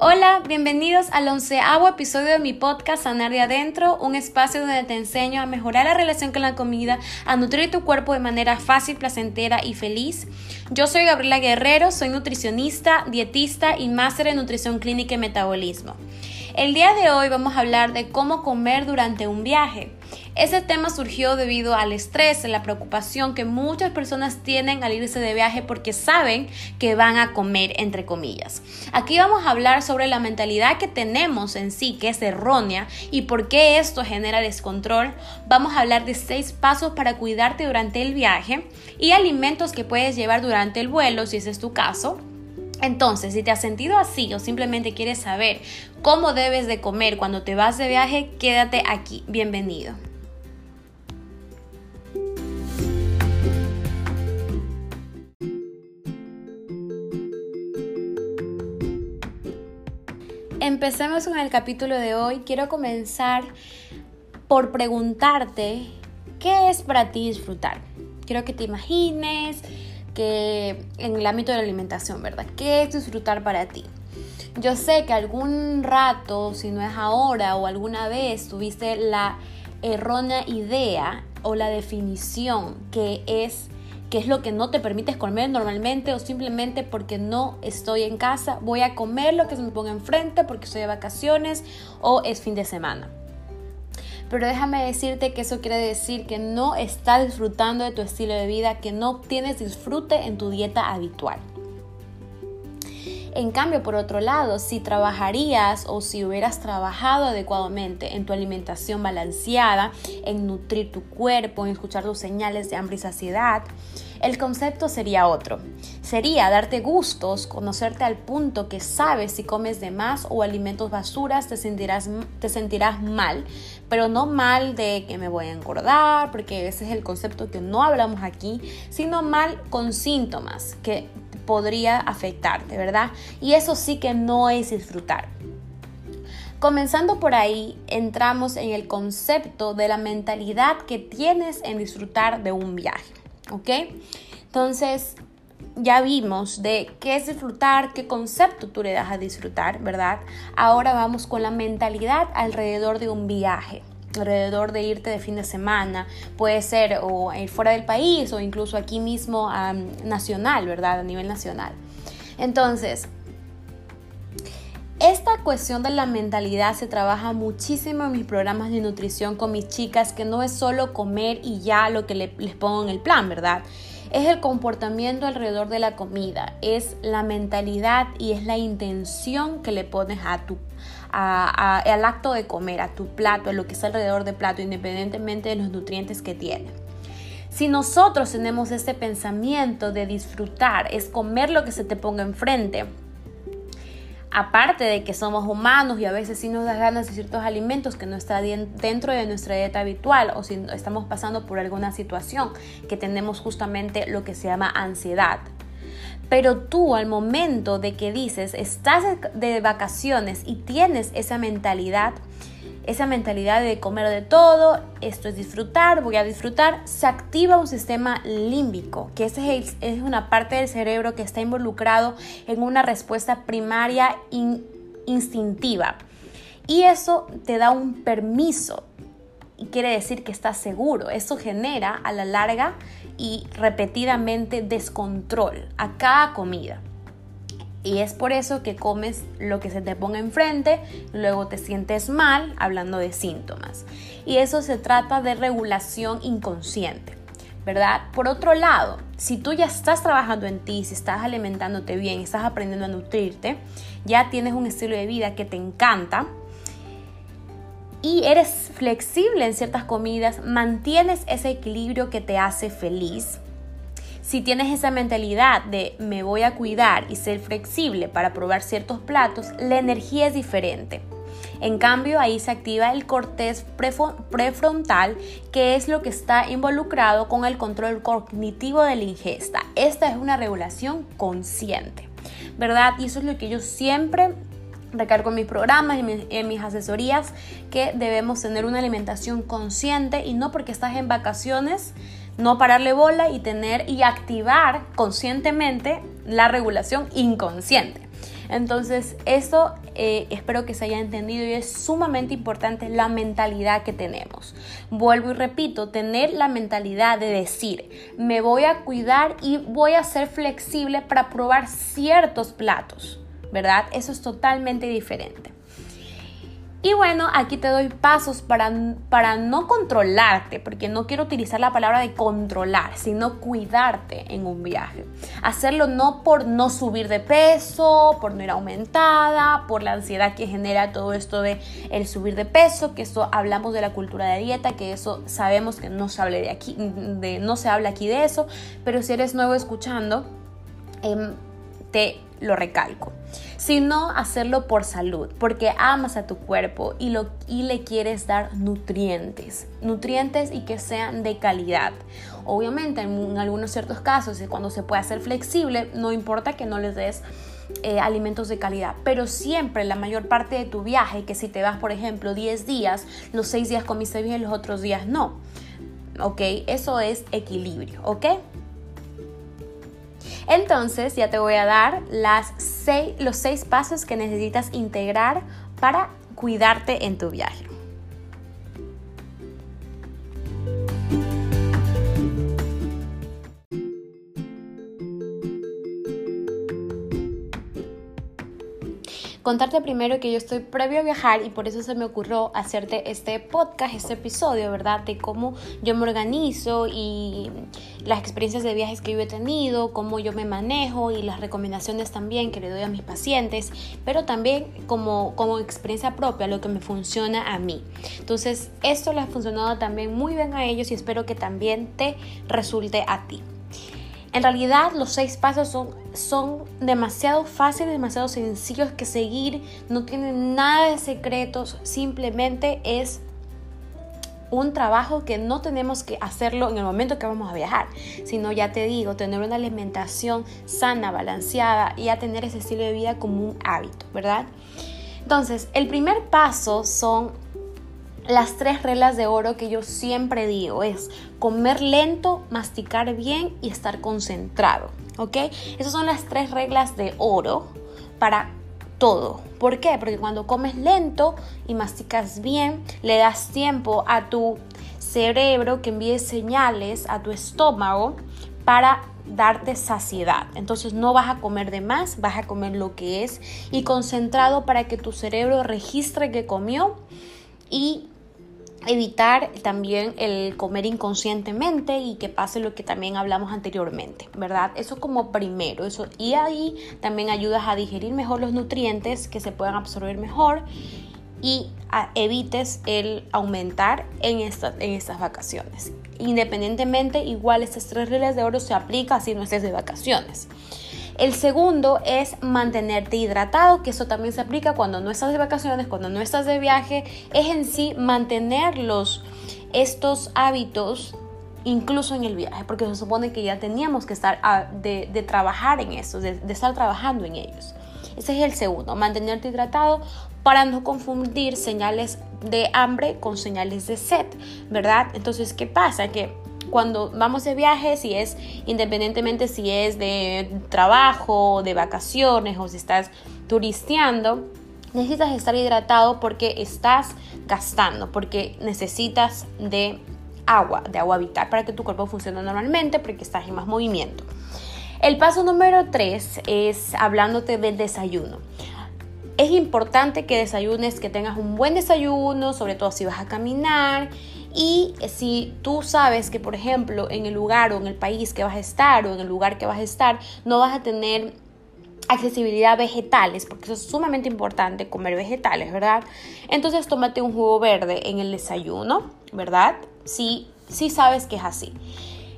Hola, bienvenidos al onceavo episodio de mi podcast Sanar de Adentro, un espacio donde te enseño a mejorar la relación con la comida, a nutrir tu cuerpo de manera fácil, placentera y feliz. Yo soy Gabriela Guerrero, soy nutricionista, dietista y máster en nutrición clínica y metabolismo. El día de hoy vamos a hablar de cómo comer durante un viaje. Ese tema surgió debido al estrés, la preocupación que muchas personas tienen al irse de viaje porque saben que van a comer, entre comillas. Aquí vamos a hablar sobre la mentalidad que tenemos en sí, que es errónea, y por qué esto genera descontrol. Vamos a hablar de seis pasos para cuidarte durante el viaje y alimentos que puedes llevar durante el vuelo, si ese es tu caso. Entonces, si te has sentido así o simplemente quieres saber cómo debes de comer cuando te vas de viaje, quédate aquí. Bienvenido. Empecemos con el capítulo de hoy. Quiero comenzar por preguntarte qué es para ti disfrutar. Quiero que te imagines que en el ámbito de la alimentación, ¿verdad? ¿Qué es disfrutar para ti? Yo sé que algún rato, si no es ahora o alguna vez, tuviste la errónea idea o la definición que es qué es lo que no te permites comer normalmente o simplemente porque no estoy en casa, voy a comer lo que se me ponga enfrente porque estoy de vacaciones o es fin de semana. Pero déjame decirte que eso quiere decir que no estás disfrutando de tu estilo de vida, que no tienes disfrute en tu dieta habitual. En cambio, por otro lado, si trabajarías o si hubieras trabajado adecuadamente en tu alimentación balanceada, en nutrir tu cuerpo, en escuchar tus señales de hambre y saciedad, el concepto sería otro. Sería darte gustos, conocerte al punto que sabes si comes de más o alimentos basuras te sentirás, te sentirás mal, pero no mal de que me voy a engordar, porque ese es el concepto que no hablamos aquí, sino mal con síntomas que podría afectarte, ¿verdad? Y eso sí que no es disfrutar. Comenzando por ahí, entramos en el concepto de la mentalidad que tienes en disfrutar de un viaje. ¿ok? Entonces, ya vimos de qué es disfrutar, qué concepto tú le das a disfrutar, ¿verdad? Ahora vamos con la mentalidad alrededor de un viaje alrededor de irte de fin de semana, puede ser o ir fuera del país o incluso aquí mismo nacional, ¿verdad? A nivel nacional. Entonces, esta cuestión de la mentalidad se trabaja muchísimo en mis programas de nutrición con mis chicas, que no es solo comer y ya lo que les pongo en el plan, ¿verdad? Es el comportamiento alrededor de la comida, es la mentalidad y es la intención que le pones a tu, al acto de comer, a tu plato, a lo que está alrededor del plato, independientemente de los nutrientes que tiene. Si nosotros tenemos este pensamiento de disfrutar, es comer lo que se te ponga enfrente, aparte de que somos humanos y a veces sí nos da ganas de ciertos alimentos que no están dentro de nuestra dieta habitual o si estamos pasando por alguna situación que tenemos justamente lo que se llama ansiedad. Pero tú al momento de que dices, estás de vacaciones y tienes esa mentalidad, esa mentalidad de comer de todo, esto es disfrutar, voy a disfrutar, se activa un sistema límbico, que es, es una parte del cerebro que está involucrado en una respuesta primaria instintiva. Y eso te da un permiso y quiere decir que estás seguro. Eso genera a la larga y repetidamente descontrol a cada comida. Y es por eso que comes lo que se te ponga enfrente, luego te sientes mal, hablando de síntomas. Y eso se trata de regulación inconsciente, ¿verdad? Por otro lado, si tú ya estás trabajando en ti, si estás alimentándote bien, estás aprendiendo a nutrirte, ya tienes un estilo de vida que te encanta, y eres flexible en ciertas comidas, mantienes ese equilibrio que te hace feliz, si tienes esa mentalidad de me voy a cuidar y ser flexible para probar ciertos platos, la energía es diferente. En cambio, ahí se activa el cortés prefrontal, que es lo que está involucrado con el control cognitivo de la ingesta. Esta es una regulación consciente, ¿verdad? Y eso es lo que yo siempre recargo en mis programas y en mis asesorías, que debemos tener una alimentación consciente y no porque estás en vacaciones no pararle bola y tener y activar conscientemente la regulación inconsciente. Entonces, eso eh, espero que se haya entendido y es sumamente importante la mentalidad que tenemos. Vuelvo y repito, tener la mentalidad de decir, me voy a cuidar y voy a ser flexible para probar ciertos platos, ¿verdad? Eso es totalmente diferente. Y bueno, aquí te doy pasos para, para no controlarte, porque no quiero utilizar la palabra de controlar, sino cuidarte en un viaje. Hacerlo no por no subir de peso, por no ir aumentada, por la ansiedad que genera todo esto de el subir de peso, que eso hablamos de la cultura de dieta, que eso sabemos que no se habla de aquí, de, no se habla aquí de eso, pero si eres nuevo escuchando, em, te lo recalco, sino hacerlo por salud, porque amas a tu cuerpo y, lo, y le quieres dar nutrientes, nutrientes y que sean de calidad. Obviamente en, algunos ciertos casos, cuando se puede hacer flexible, no importa que no les des eh, alimentos de calidad, pero siempre la mayor parte de tu viaje, que si te vas por ejemplo 10 días, los 6 días comiste bien, los otros días no. ¿Ok? Eso es equilibrio, ¿ok? Entonces ya te voy a dar los seis pasos que necesitas integrar para cuidarte en tu viaje. Contarte primero que yo estoy previo a viajar y por eso se me ocurrió hacerte este podcast, este episodio, ¿verdad? De cómo yo me organizo y las experiencias de viajes que yo he tenido, cómo yo me manejo y las recomendaciones también que le doy a mis pacientes, pero también como, como experiencia propia, lo que me funciona a mí. Entonces, esto le ha funcionado también muy bien a ellos y espero que también te resulte a ti. En realidad los seis pasos son, son demasiado fáciles, demasiado sencillos que seguir, no tienen nada de secretos, simplemente es un trabajo que no tenemos que hacerlo en el momento que vamos a viajar, sino ya te digo, tener una alimentación sana, balanceada y a tener ese estilo de vida como un hábito, ¿verdad? Entonces, el primer paso son las tres reglas de oro que yo siempre digo es comer lento, masticar bien y estar concentrado. ¿Ok? Esas son las tres reglas de oro para todo. ¿Por qué? Porque cuando comes lento y masticas bien, le das tiempo a tu cerebro que envíe señales a tu estómago para darte saciedad. Entonces no vas a comer de más, vas a comer lo que es y concentrado para que tu cerebro registre que comió y evitar también el comer inconscientemente y que pase lo que también hablamos anteriormente, ¿verdad? Eso como primero, eso y ahí también ayudas a digerir mejor los nutrientes que se puedan absorber mejor y evites el aumentar en, en estas vacaciones. Independientemente, igual estas tres reglas de oro se aplican si no estés de vacaciones. El segundo es mantenerte hidratado, que eso también se aplica cuando no estás de vacaciones, cuando no estás de viaje, es en sí mantenerlos, estos hábitos incluso en el viaje, porque se supone que ya teníamos que estar ah, de, trabajar en eso, de, de estar trabajando en ellos. Ese es el segundo, mantenerte hidratado para no confundir señales de hambre con señales de sed, ¿verdad? Entonces, ¿qué pasa? Que cuando vamos de viaje, si es independientemente si es de trabajo, de vacaciones o si estás turisteando, necesitas estar hidratado porque estás gastando, porque necesitas de agua, de agua vital para que tu cuerpo funcione normalmente, porque estás en más movimiento. El paso número 3 es hablándote del desayuno. Es importante que desayunes, que tengas un buen desayuno, sobre todo si vas a caminar y si tú sabes que, por ejemplo, en el lugar o en el país que vas a estar o en el lugar que vas a estar, no vas a tener accesibilidad a vegetales, porque eso es sumamente importante, comer vegetales, ¿verdad? Entonces tómate un jugo verde en el desayuno, ¿verdad? Si, si sabes que es así.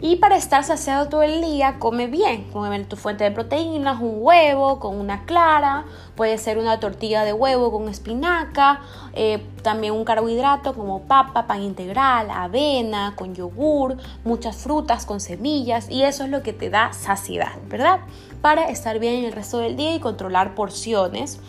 Y para estar saciado todo el día, come bien. Come tu fuente de proteínas, un huevo con una clara, puede ser una tortilla de huevo con espinaca, eh, también un carbohidrato como papa, pan integral, avena, con yogur, muchas frutas con semillas y eso es lo que te da saciedad, ¿verdad? Para estar bien el resto del día y controlar porciones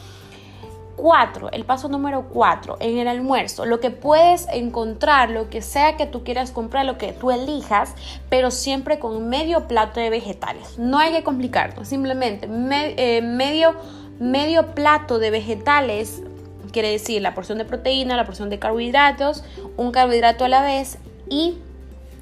cuatro, el paso número cuatro, en el almuerzo, lo que puedes encontrar, lo que sea que tú quieras comprar, lo que tú elijas, pero siempre con medio plato de vegetales. No hay que complicarlo, simplemente eh, medio, medio plato de vegetales, quiere decir la porción de proteína, la porción de carbohidratos, un carbohidrato a la vez y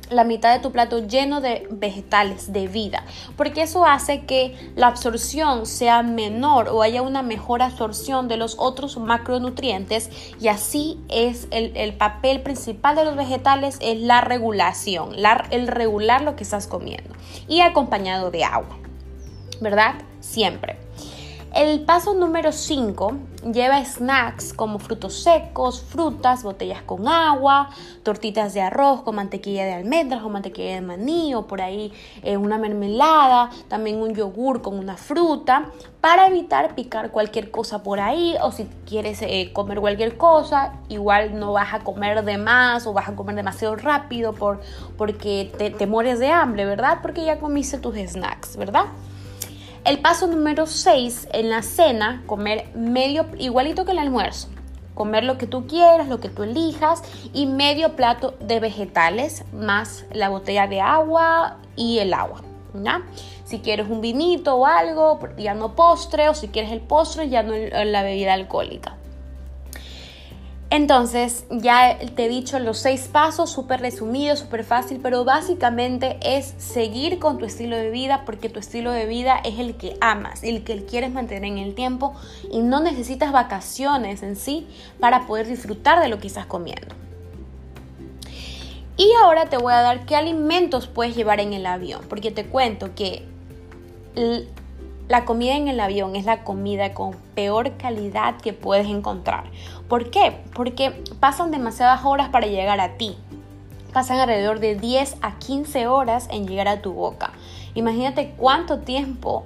la mitad de tu plato lleno de vegetales, de vida, porque eso hace que la absorción sea menor o haya una mejor absorción de los otros macronutrientes y así es el, papel principal de los vegetales es la regulación, el regular lo que estás comiendo y acompañado de agua, ¿verdad? Siempre. El paso número 5 lleva snacks como frutos secos, frutas, botellas con agua, tortitas de arroz con mantequilla de almendras o mantequilla de maní o por ahí eh, una mermelada, también un yogur con una fruta para evitar picar cualquier cosa por ahí o si quieres eh, comer cualquier cosa, igual no vas a comer de más o vas a comer demasiado rápido por, porque te, te mueres de hambre, ¿verdad? Porque ya comiste tus snacks, ¿verdad? El paso número 6 en la cena, comer medio, igualito que el almuerzo. Comer lo que tú quieras, lo que tú elijas y medio plato de vegetales más la botella de agua y el agua. Si quieres un vinito o algo, ya no postre, o si quieres el postre, ya no la bebida alcohólica. Entonces, ya te he dicho los seis pasos, súper resumido, súper fácil, pero básicamente es seguir con tu estilo de vida porque tu estilo de vida es el que amas, el que quieres mantener en el tiempo y no necesitas vacaciones en sí para poder disfrutar de lo que estás comiendo. Y ahora te voy a dar qué alimentos puedes llevar en el avión, porque te cuento que la comida en el avión es la comida con peor calidad que puedes encontrar. ¿Por qué? Porque pasan demasiadas horas para llegar a ti. Pasan alrededor de 10 a 15 horas en llegar a tu boca. Imagínate cuánto tiempo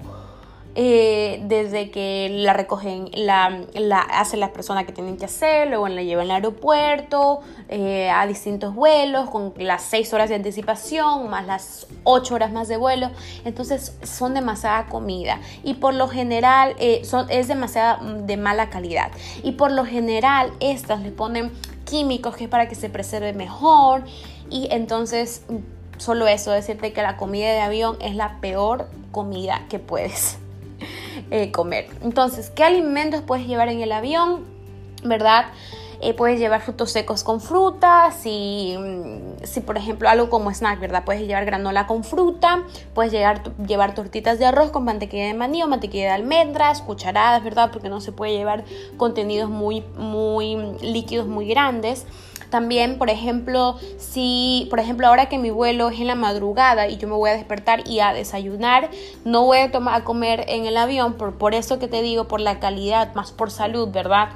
eh, desde que la recogen, la, hacen las personas que tienen que hacer, luego la llevan al aeropuerto, eh, a distintos vuelos, con las 6 horas de anticipación, más las 8 horas más de vuelo. Entonces son demasiada comida y por lo general eh, es demasiada mm, de mala calidad. Y por lo general estas le ponen químicos que es para que se preserve mejor y entonces mm, solo eso, decirte que la comida de avión es la peor comida que puedes eh, comer. Entonces, ¿qué alimentos puedes llevar en el avión? ¿Verdad? Eh, puedes llevar frutos secos con fruta, si, mm, si, por ejemplo algo como snack, ¿verdad? Puedes llevar granola con fruta, puedes llevar, llevar tortitas de arroz con mantequilla de maní o mantequilla de almendras, cucharadas, ¿verdad? Porque no se puede llevar contenidos muy, muy líquidos muy grandes. También, por ejemplo, si, por ejemplo, ahora que mi vuelo es en la madrugada y yo me voy a despertar y a desayunar, no voy a, tomar, a comer en el avión, por, por eso que te digo, por la calidad, más por salud, ¿verdad?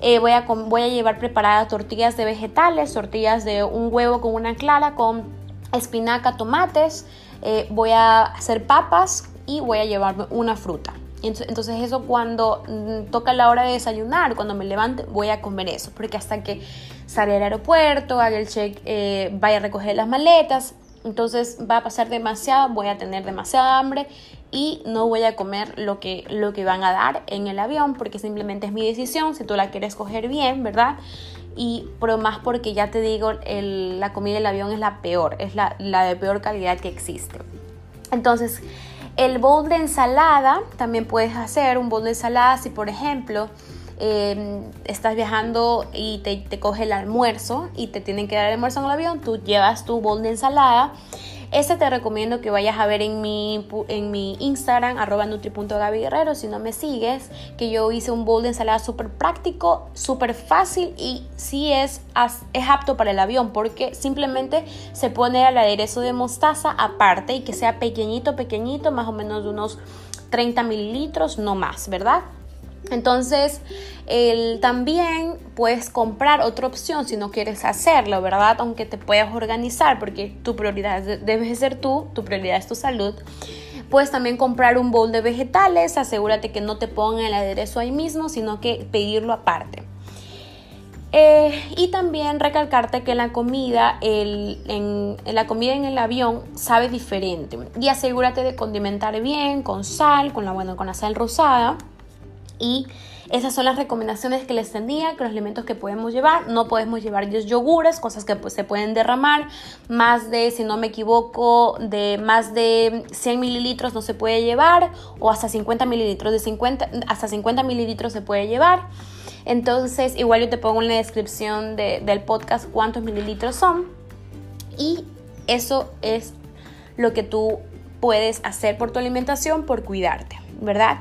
Eh, voy, a, voy a llevar preparadas tortillas de vegetales, tortillas de un huevo con una clara, con espinaca, tomates. Eh, voy a hacer papas y voy a llevarme una fruta. Entonces eso cuando mm, toca la hora de desayunar, cuando me levante, voy a comer eso, porque hasta que salga al aeropuerto, haga el check, eh, vaya a recoger las maletas, entonces va a pasar demasiado, voy a tener demasiada hambre y no voy a comer lo que, lo que van a dar en el avión, porque simplemente es mi decisión, si tú la quieres coger bien, ¿verdad? Y pero más porque ya te digo, la comida del avión es la peor, es la, la de peor calidad que existe. Entonces, el bowl de ensalada, también puedes hacer un bowl de ensalada si por ejemplo em, estás viajando y te, te, coge el almuerzo y te tienen que dar el almuerzo en el avión, tú llevas tu bowl de ensalada este te recomiendo que vayas a ver en mi, en mi Instagram, arroba nutri.gabyguerrero, si no me sigues, que yo hice un bowl de ensalada súper práctico, súper fácil y sí es, es apto para el avión porque simplemente se pone el aderezo de mostaza aparte y que sea pequeñito, pequeñito, más o menos de unos 30 mililitros, no más, ¿verdad? Entonces, también puedes comprar otra opción si no quieres hacerlo, ¿verdad? Aunque te puedas organizar porque tu prioridad debe ser tú, tu prioridad es tu salud. Puedes también comprar un bowl de vegetales, asegúrate que no te pongan el aderezo ahí mismo, sino que pedirlo aparte. Eh, y también recalcarte que la comida, en, la comida en el avión sabe diferente. Y asegúrate de condimentar bien, con sal, con la, bueno, con la sal rosada y Esas son las recomendaciones que les tenía, que los alimentos que podemos llevar. No podemos llevar yogures, cosas que pues, se pueden derramar. Más de, si no me equivoco, de más de 100 mililitros no se puede llevar. O hasta 50 mililitros, de 50, hasta 50 mililitros se puede llevar. Entonces, igual yo te pongo en la descripción del podcast cuántos mililitros son. Y eso es lo que tú puedes hacer por tu alimentación, por cuidarte, ¿verdad?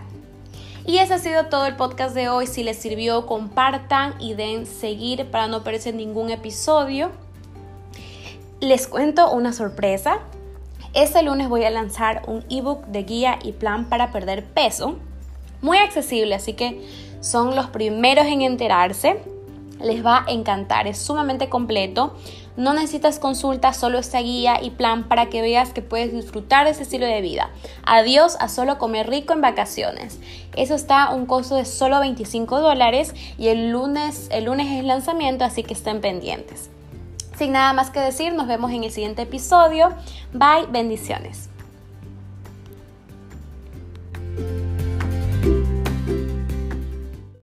Y ese ha sido todo el podcast de hoy. Si les sirvió, compartan y den seguir para no perderse ningún episodio. Les cuento una sorpresa. Este lunes voy a lanzar un ebook de guía y plan para perder peso. Muy accesible, así que son los primeros en enterarse. Les va a encantar, es sumamente completo. No necesitas consulta, solo esta guía y plan para que veas que puedes disfrutar de ese estilo de vida. Adiós a solo comer rico en vacaciones. Eso está a un costo de solo 25 dólares y el lunes, el lunes es el lanzamiento, así que estén pendientes. Sin nada más que decir, nos vemos en el siguiente episodio. Bye, bendiciones.